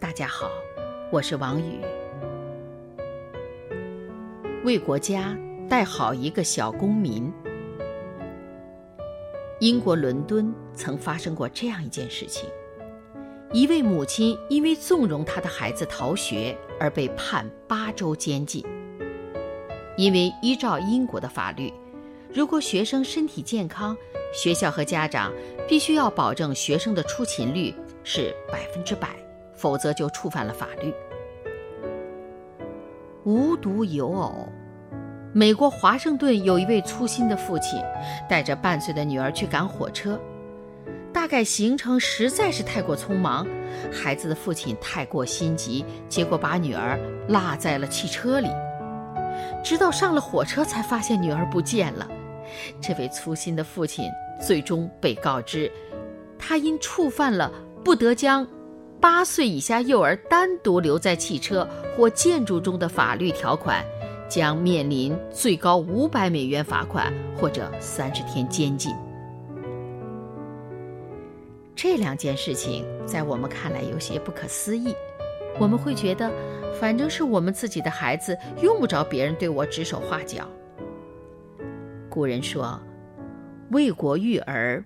大家好，我是王宇。为国家带好一个小公民。英国伦敦曾发生过这样一件事情。一位母亲因为纵容她的孩子逃学而被判八周监禁。因为依照英国的法律，如果学生身体健康，学校和家长必须要保证学生的出勤率是百分之百，否则就触犯了法律。无独有偶，美国华盛顿有一位粗心的父亲，带着半岁的女儿去赶火车。大概行程实在是太过匆忙，孩子的父亲太过心急，结果把女儿落在了汽车里。直到上了火车，才发现女儿不见了。这位粗心的父亲最终被告知，他因触犯了不得将八岁以下幼儿单独留在汽车或建筑中的法律条款，将面临最高五百美元罚款或者三十天监禁。这两件事情在我们看来有些不可思议，我们会觉得，反正是我们自己的孩子，用不着别人对我指手画脚。古人说：“为国育儿，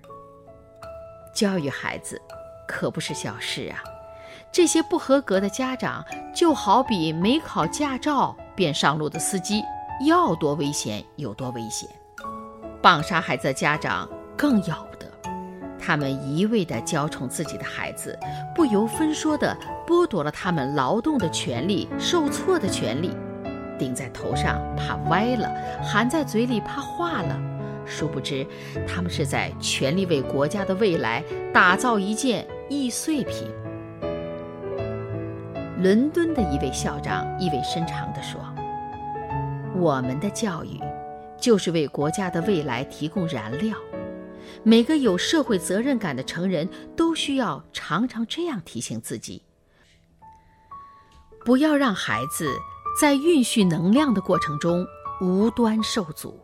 教育孩子，可不是小事啊。”这些不合格的家长，就好比没考驾照便上路的司机，要多危险有多危险。棒杀孩子的家长更要不得。他们一味地娇宠自己的孩子，不由分说地剥夺了他们劳动的权利、受挫的权利，顶在头上怕歪了，含在嘴里怕化了。殊不知，他们是在全力为国家的未来打造一件易碎品。伦敦的一位校长意味深长地说：“我们的教育，就是为国家的未来提供燃料。”每个有社会责任感的成人都需要常常这样提醒自己：不要让孩子在蕴蓄能量的过程中无端受阻。